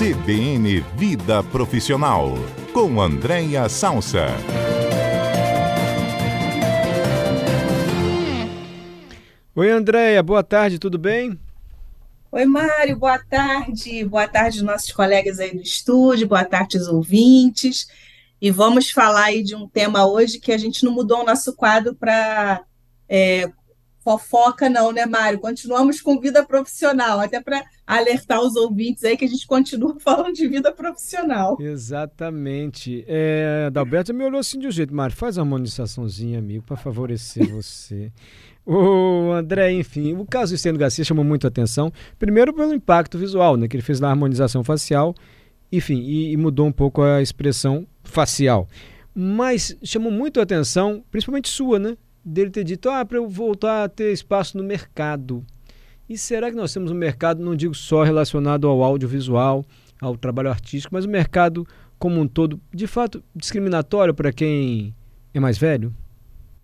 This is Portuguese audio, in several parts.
CBN Vida Profissional, com Andréia Salsa. Oi, Andréia, boa tarde, tudo bem? Oi, Mário, boa tarde. Boa tarde, nossos colegas aí do estúdio, boa tarde, os ouvintes. E vamos falar aí de um tema hoje que a gente não mudou o nosso quadro para é, fofoca, não, né, Mário? Continuamos com vida profissional, até para alertar os ouvintes aí que a gente continua falando de vida profissional. Exatamente. É, Adalberto me olhou assim de um jeito, Mário, faz uma harmonizaçãozinha, amigo, para favorecer você. O André, enfim, o caso do Estênio Garcia chamou muito a atenção, primeiro pelo impacto visual, né, que ele fez na harmonização facial, enfim, e, e mudou um pouco a expressão facial. Mas chamou muito a atenção, principalmente sua, né? Dele ter dito, ah, para eu voltar a ter espaço no mercado. E será que nós temos um mercado, não digo só relacionado ao audiovisual, ao trabalho artístico, mas o um mercado como um todo, de fato, discriminatório para quem é mais velho?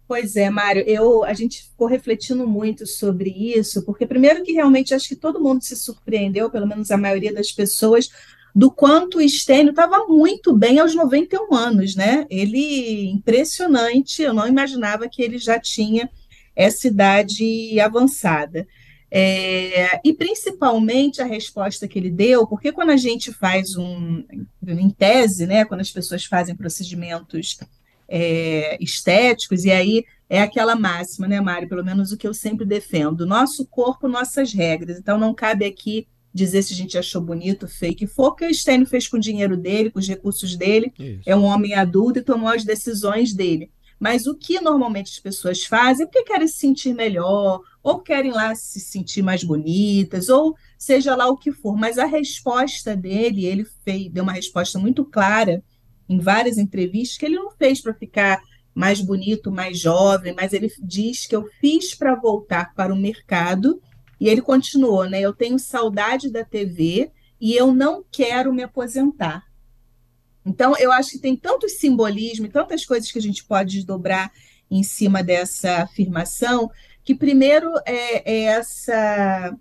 Pois é, Mário, eu, a gente ficou refletindo muito sobre isso, porque primeiro que realmente acho que todo mundo se surpreendeu, pelo menos a maioria das pessoas, do quanto o Stênio estava muito bem aos 91 anos, né? Ele, impressionante, eu não imaginava que ele já tinha essa idade avançada. É, e principalmente a resposta que ele deu, porque quando a gente faz um, em tese, né, quando as pessoas fazem procedimentos é, estéticos, e aí é aquela máxima, né, Mário? Pelo menos o que eu sempre defendo: nosso corpo, nossas regras. Então não cabe aqui dizer se a gente achou bonito, fake. Foi o que o Stênio fez com o dinheiro dele, com os recursos dele. Isso. É um homem adulto e tomou as decisões dele. Mas o que normalmente as pessoas fazem é porque querem se sentir melhor, ou querem lá se sentir mais bonitas, ou seja lá o que for. Mas a resposta dele, ele fez, deu uma resposta muito clara em várias entrevistas, que ele não fez para ficar mais bonito, mais jovem, mas ele diz que eu fiz para voltar para o mercado e ele continuou, né? Eu tenho saudade da TV e eu não quero me aposentar. Então, eu acho que tem tanto simbolismo e tantas coisas que a gente pode desdobrar em cima dessa afirmação, que primeiro é, é essa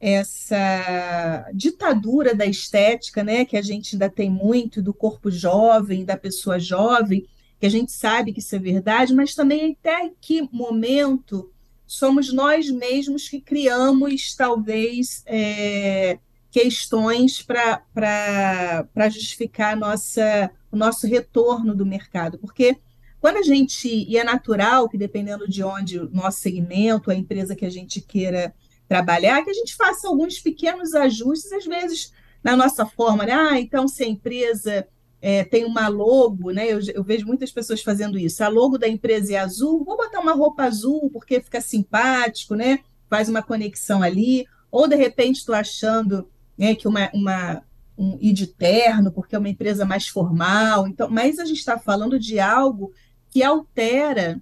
essa ditadura da estética, né, que a gente ainda tem muito do corpo jovem, da pessoa jovem, que a gente sabe que isso é verdade, mas também até que momento somos nós mesmos que criamos, talvez, é, questões para justificar nossa, o nosso retorno do mercado. Porque quando a gente, e é natural que dependendo de onde o nosso segmento, a empresa que a gente queira trabalhar, que a gente faça alguns pequenos ajustes, às vezes na nossa forma, né? Ah, então se a empresa é, tem uma logo, né? Eu, eu, vejo muitas pessoas fazendo isso. A logo da empresa é azul, vou botar uma roupa azul porque fica simpático, né? Faz uma conexão ali. Ou de repente estou achando né, que uma, uma um id terno porque é uma empresa mais formal. Então, mas a gente está falando de algo que altera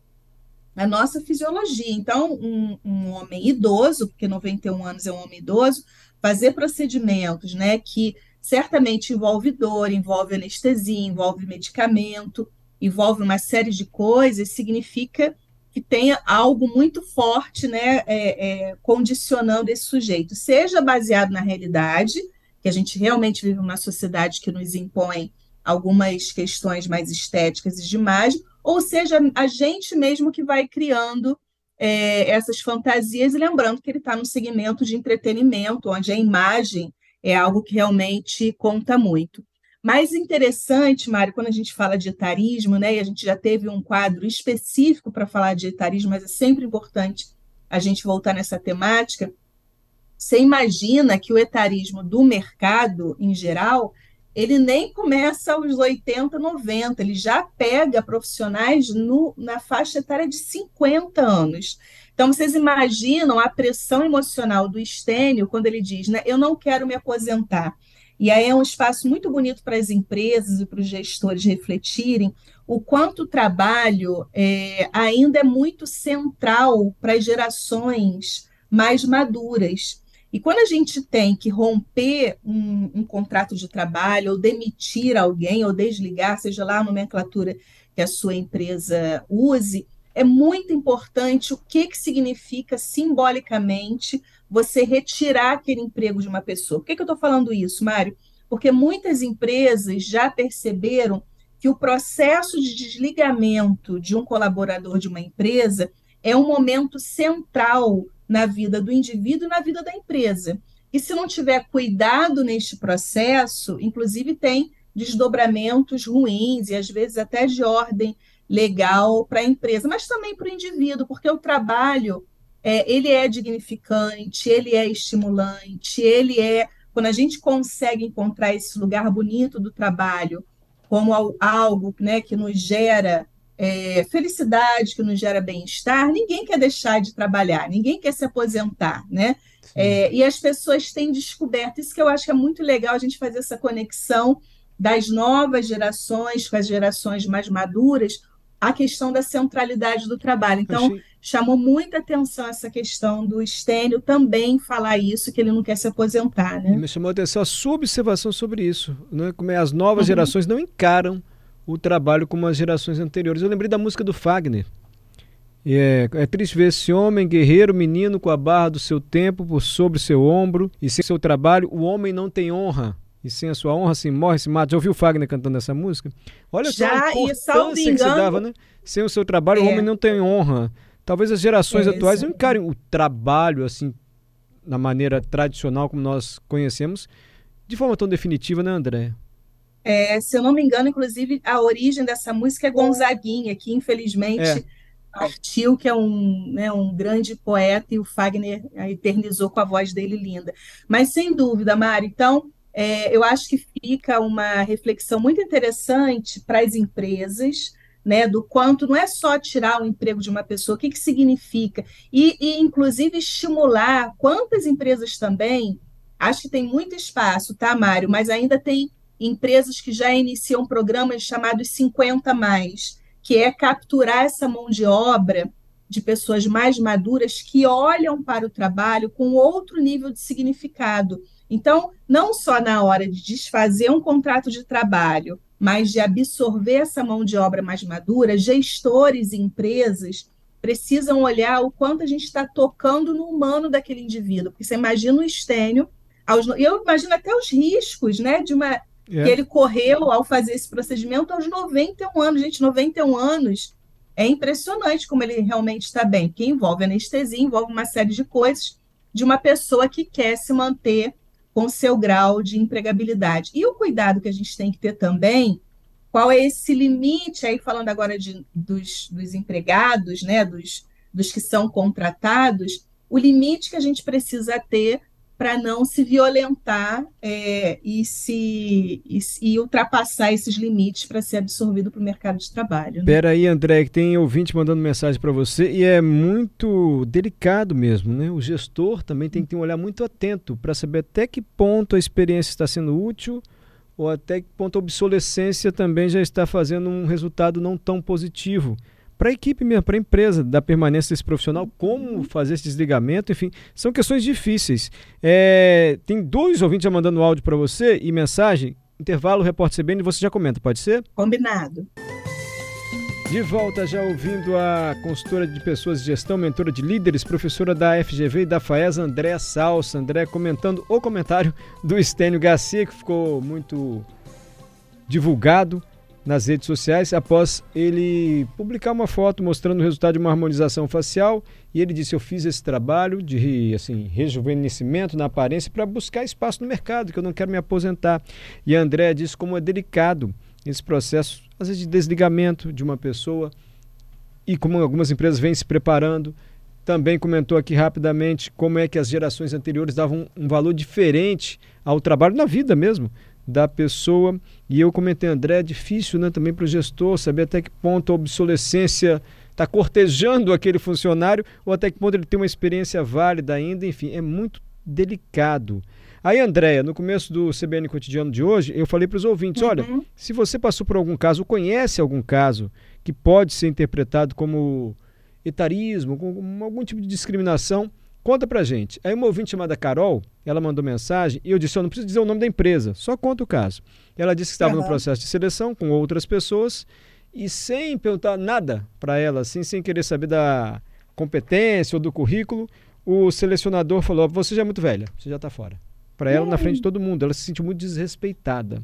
a nossa fisiologia. Então, um, um homem idoso, porque 91 anos é um homem idoso, fazer procedimentos, né, que certamente envolve dor, envolve anestesia, envolve medicamento, envolve uma série de coisas, significa que tenha algo muito forte, né, é, é, condicionando esse sujeito, seja baseado na realidade, que a gente realmente vive uma sociedade que nos impõe algumas questões mais estéticas e de imagem, ou seja, a gente mesmo que vai criando é, essas fantasias, e lembrando que ele está no segmento de entretenimento, onde a imagem é algo que realmente conta muito. Mais interessante, Mário, quando a gente fala de etarismo, né, e a gente já teve um quadro específico para falar de etarismo, mas é sempre importante a gente voltar nessa temática. Você imagina que o etarismo do mercado, em geral, ele nem começa aos 80, 90, ele já pega profissionais no, na faixa etária de 50 anos. Então, vocês imaginam a pressão emocional do Estênio quando ele diz, né, eu não quero me aposentar. E aí é um espaço muito bonito para as empresas e para os gestores refletirem o quanto o trabalho é, ainda é muito central para as gerações mais maduras. E quando a gente tem que romper um, um, contrato de trabalho, ou demitir alguém, ou desligar, seja lá a nomenclatura que a sua empresa use, é muito importante o que, que significa simbolicamente você retirar aquele emprego de uma pessoa. Por que, que eu estou falando isso, Mário? porque muitas empresas já perceberam que o processo de desligamento de um colaborador de uma empresa é um momento central na vida do indivíduo e na vida da empresa. E se não tiver cuidado neste processo, inclusive tem desdobramentos ruins e às vezes até de ordem legal para a empresa, mas também para o indivíduo, porque o trabalho é, ele é dignificante, ele é estimulante, ele é quando a gente consegue encontrar esse lugar bonito do trabalho como algo né, que nos gera é, felicidade, que nos gera bem-estar, ninguém quer deixar de trabalhar, ninguém quer se aposentar, né? É, e as pessoas têm descoberto, isso que eu acho que é muito legal a gente fazer essa conexão das novas gerações com as gerações mais maduras, a questão da centralidade do trabalho. Então, Achei... chamou muita atenção essa questão do Stênio também falar isso, que ele não quer se aposentar. Né? E me chamou a atenção a sua observação sobre isso, né? como é, as novas uhum. gerações não encaram o trabalho como as gerações anteriores. Eu lembrei da música do Fagner. É, é triste ver esse homem, guerreiro, menino, com a barra do seu tempo por sobre seu ombro, e sem seu trabalho, o homem não tem honra e sem a sua honra se morre, se mata. Já ouviu o Fagner cantando essa música? Olha Já, só a importância que se dava, né? Sem o seu trabalho, é. o homem não tem honra. Talvez as gerações é, atuais não encarem o trabalho assim, na maneira tradicional como nós conhecemos, de forma tão definitiva, né, André? É, se eu não me engano, inclusive, a origem dessa música é Gonzaguinha, que infelizmente é. partiu, que é um, né, um grande poeta, e o Fagner eternizou com a voz dele linda. Mas, sem dúvida, Mari, então, é, eu acho que fica uma reflexão muito interessante para as empresas, né, do quanto não é só tirar o emprego de uma pessoa, o que, que significa, e, e inclusive estimular quantas empresas também, acho que tem muito espaço, tá, Mário, mas ainda tem empresas que já iniciam programas chamados 50 mais, que é capturar essa mão de obra de pessoas mais maduras que olham para o trabalho com outro nível de significado então, não só na hora de desfazer um contrato de trabalho, mas de absorver essa mão de obra mais madura, gestores e empresas precisam olhar o quanto a gente está tocando no humano daquele indivíduo. Porque você imagina o estênio, aos, eu imagino até os riscos né, de uma, é. que ele correu ao fazer esse procedimento aos 91 anos. Gente, 91 anos é impressionante como ele realmente está bem, porque envolve anestesia, envolve uma série de coisas de uma pessoa que quer se manter com seu grau de empregabilidade. E o cuidado que a gente tem que ter também, qual é esse limite, aí falando agora de, dos, dos empregados, né, dos, dos que são contratados, o limite que a gente precisa ter para não se violentar é, e, se, e, e, ultrapassar esses limites para ser absorvido para o mercado de trabalho. Né? aí, André, que tem ouvinte mandando mensagem para você e é muito delicado mesmo, né? O gestor também tem que ter um olhar muito atento para saber até que ponto a experiência está sendo útil ou até que ponto a obsolescência também já está fazendo um resultado não tão positivo para a equipe mesmo, para a empresa, da permanência desse profissional, como fazer esse desligamento, enfim, são questões difíceis. É, tem dois ouvintes já mandando áudio para você e mensagem. Intervalo, repórter CBN, você já comenta, pode ser? Combinado. De volta já ouvindo a consultora de pessoas de gestão, mentora de líderes, professora da FGV e da FAES, André Salsa. André comentando o comentário do Estênio Garcia, que ficou muito divulgado nas redes sociais após ele publicar uma foto mostrando o resultado de uma harmonização facial e ele disse eu fiz esse trabalho de assim rejuvenescimento na aparência para buscar espaço no mercado que eu não quero me aposentar. E a André disse como é delicado esse processo às vezes de desligamento de uma pessoa e como algumas empresas vêm se preparando. Também comentou aqui rapidamente como é que as gerações anteriores davam um valor diferente ao trabalho na vida mesmo da pessoa. E eu comentei, André, é difícil né, também para o gestor saber até que ponto a obsolescência está cortejando aquele funcionário ou até que ponto ele tem uma experiência válida ainda. Enfim, é muito delicado. Aí, Andréia, no começo do CBN Cotidiano de hoje, eu falei para os ouvintes: uhum. olha, se você passou por algum caso, ou conhece algum caso que pode ser interpretado como etarismo, como algum tipo de discriminação, Conta pra gente. Aí uma ouvinte chamada Carol, ela mandou mensagem e eu disse, eu não preciso dizer o nome da empresa, só conta o caso. Ela disse que estava uhum. no processo de seleção com outras pessoas e sem perguntar nada para ela, assim, sem querer saber da competência ou do currículo, o selecionador falou, você já é muito velha, você já está fora. para ela hum. na frente de todo mundo. Ela se sentiu muito desrespeitada.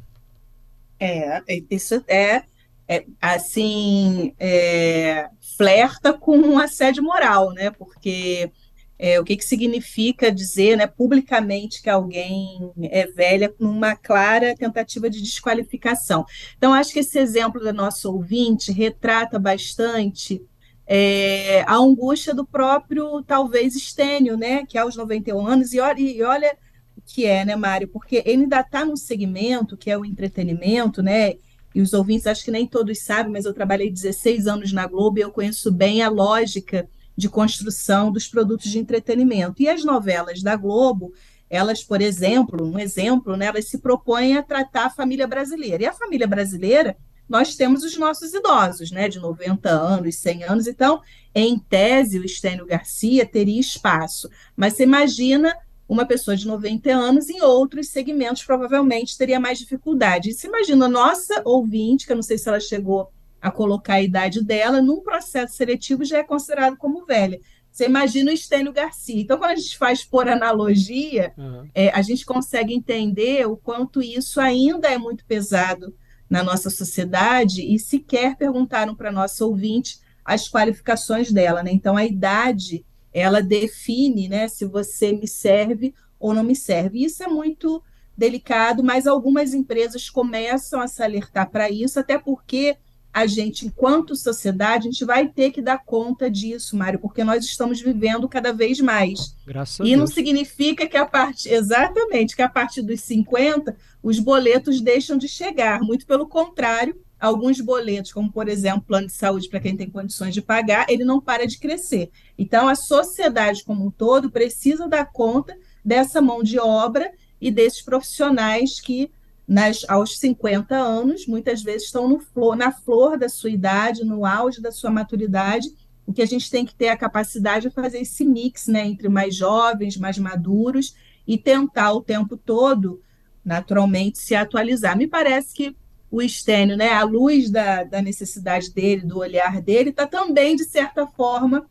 É, isso é, é assim, é, flerta com um assédio moral, né? Porque é, o que, que significa dizer né, publicamente que alguém é velha numa clara tentativa de desqualificação. Então, acho que esse exemplo da nossa ouvinte retrata bastante é, a angústia do próprio, talvez, Estênio, né, que aos 91 anos, e olha, e olha o que é, né, Mário, porque ele ainda está num segmento que é o entretenimento, né, e os ouvintes acho que nem todos sabem, mas eu trabalhei 16 anos na Globo e eu conheço bem a lógica de construção dos produtos de entretenimento. E as novelas da Globo, elas, por exemplo, um exemplo, né, elas se propõem a tratar a família brasileira. E a família brasileira, nós temos os nossos idosos, né, de 90 anos, 100 anos. Então, em tese, o Estênio Garcia teria espaço. Mas você imagina uma pessoa de 90 anos em outros segmentos provavelmente teria mais dificuldade. E se imagina nossa ouvinte, que eu não sei se ela chegou a colocar a idade dela, num processo seletivo já é considerado como velha. Você imagina o Estênio Garcia. Então, quando a gente faz por analogia, uhum. é, a gente consegue entender o quanto isso ainda é muito pesado na nossa sociedade e sequer perguntaram para nossa ouvinte as qualificações dela. Né? Então, a idade, ela define né, se você me serve ou não me serve. Isso é muito delicado, mas algumas empresas começam a se alertar para isso, até porque a gente, enquanto sociedade, a gente vai ter que dar conta disso, Mário, porque nós estamos vivendo cada vez mais. Graças e a Deus. não significa que a parte, exatamente, que a partir dos 50 os boletos deixam de chegar, muito pelo contrário, alguns boletos, como por exemplo, plano de saúde para quem tem condições de pagar, ele não para de crescer. Então a sociedade como um todo precisa dar conta dessa mão de obra e desses profissionais que nas, aos 50 anos, muitas vezes estão flor, na flor da sua idade, no auge da sua maturidade, o que a gente tem que ter a capacidade de fazer esse mix né, entre mais jovens, mais maduros, e tentar o tempo todo, naturalmente, se atualizar. Me parece que o Estênio, né, à luz da, da necessidade dele, do olhar dele, está também, de certa forma,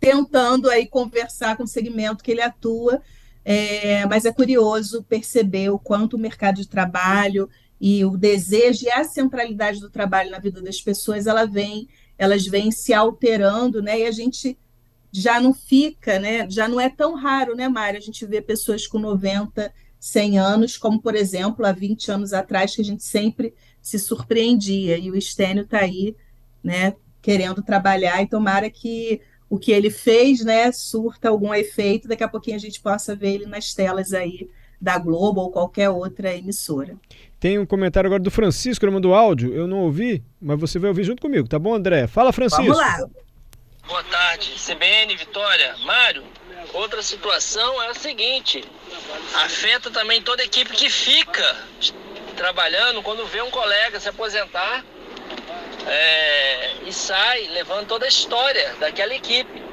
tentando aí conversar com o segmento que ele atua, é, mas é curioso perceber o quanto o mercado de trabalho e o desejo e a centralidade do trabalho na vida das pessoas, ela vem, elas vêm se alterando, né? E a gente já não fica, né? Já não é tão raro, né, Mário? A gente vê pessoas com 90, 100 anos, como, por exemplo, há 20 anos atrás, que a gente sempre se surpreendia. E o Estênio está aí, né, querendo trabalhar, e tomara que o que ele fez, né, surta algum efeito, daqui a pouquinho a gente possa ver ele nas telas aí da Globo ou qualquer outra emissora. Tem um comentário agora do Francisco, ele mandou áudio, eu não ouvi, mas você vai ouvir junto comigo, tá bom, André? Fala, Francisco. Vamos lá. Boa tarde, CBN, Vitória. Mário, outra situação é a seguinte, afeta também toda a equipe que fica trabalhando quando vê um colega se aposentar é, e sai levando toda a história daquela equipe.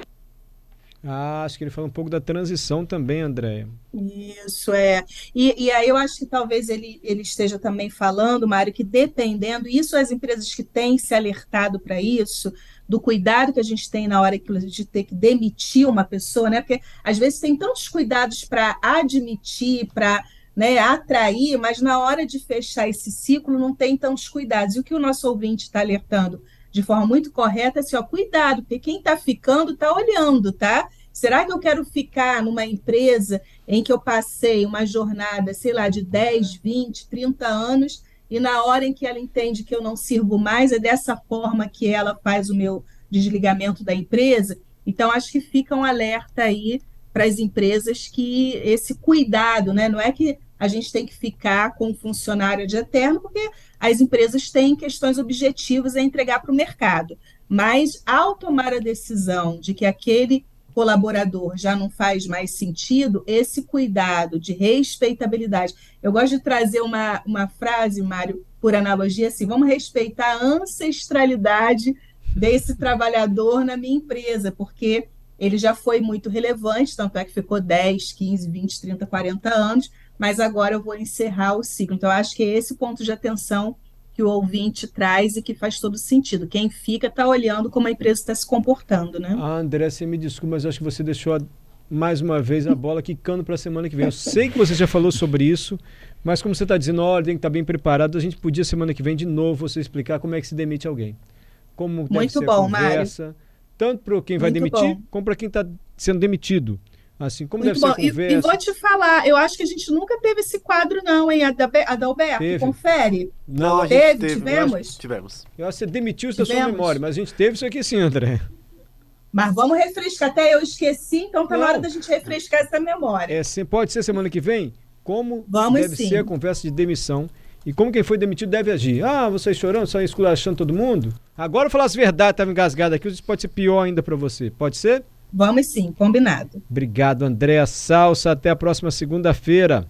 Ah, acho que ele fala um pouco da transição também, Andréia. Isso, é. E, e aí eu acho que talvez ele, ele esteja também falando, Mário, que dependendo, isso as empresas que têm se alertado para isso, do cuidado que a gente tem na hora de ter que demitir uma pessoa, né? Porque às vezes tem tantos cuidados para admitir, para né, atrair, mas na hora de fechar esse ciclo não tem tantos cuidados. E o que o nosso ouvinte está alertando de forma muito correta é assim, ó, cuidado, porque quem está ficando está olhando, tá? Será que eu quero ficar numa empresa em que eu passei uma jornada, sei lá, de 10, 20, 30 anos, e na hora em que ela entende que eu não sirvo mais, é dessa forma que ela faz o meu desligamento da empresa? Então, acho que fica um alerta aí para as empresas que esse cuidado, né? Não é que a gente tem que ficar com o funcionário de eterno, porque as empresas têm questões objetivas a entregar para o mercado. Mas, ao tomar a decisão de que aquele colaborador já não faz mais sentido, esse cuidado de respeitabilidade. Eu gosto de trazer uma, uma frase, Mário, por analogia, assim: vamos respeitar a ancestralidade desse trabalhador na minha empresa, porque ele já foi muito relevante, tanto é que ficou 10, 15, 20, 30, 40 anos, mas agora eu vou encerrar o ciclo. Então, acho que é esse ponto de atenção que o ouvinte traz e que faz todo sentido. Quem fica está olhando como a empresa está se comportando, né? Ah, André, você me desculpa, mas acho que você deixou a mais uma vez a bola quicando para a semana que vem. Eu sei que você já falou sobre isso, mas como você está dizendo, olha, tem que estar tá bem preparado, a gente podia semana que vem de novo você explicar como é que se demite alguém. Como Muito bom, conversa, Mário. tanto para quem vai Muito demitir, bom. como para quem está sendo demitido. Assim, como Muito deve bom. ser a E, conversa. e vou te falar, eu acho que a gente nunca teve esse quadro, não, hein, Adalbe- Adalberto? Teve. Confere. Não, a a gente Teve, teve, tivemos? eu acho que Tivemos. Eu acho que você demitiu isso da sua memória, mas a gente teve isso aqui sim, André. Mas vamos refrescar. Até eu esqueci, então tá na Não. hora da gente refrescar essa memória. É, sim, pode ser semana que vem? Como Vamos deve sim. ser a conversa de demissão e como quem foi demitido deve agir. Ah, vocês chorando, só esculachando todo mundo? Agora eu falar as verdades, estava engasgado aqui, isso pode ser pior ainda para você. Pode ser? Vamos sim, combinado. Obrigado, Andréa Salsa. Até a próxima segunda-feira.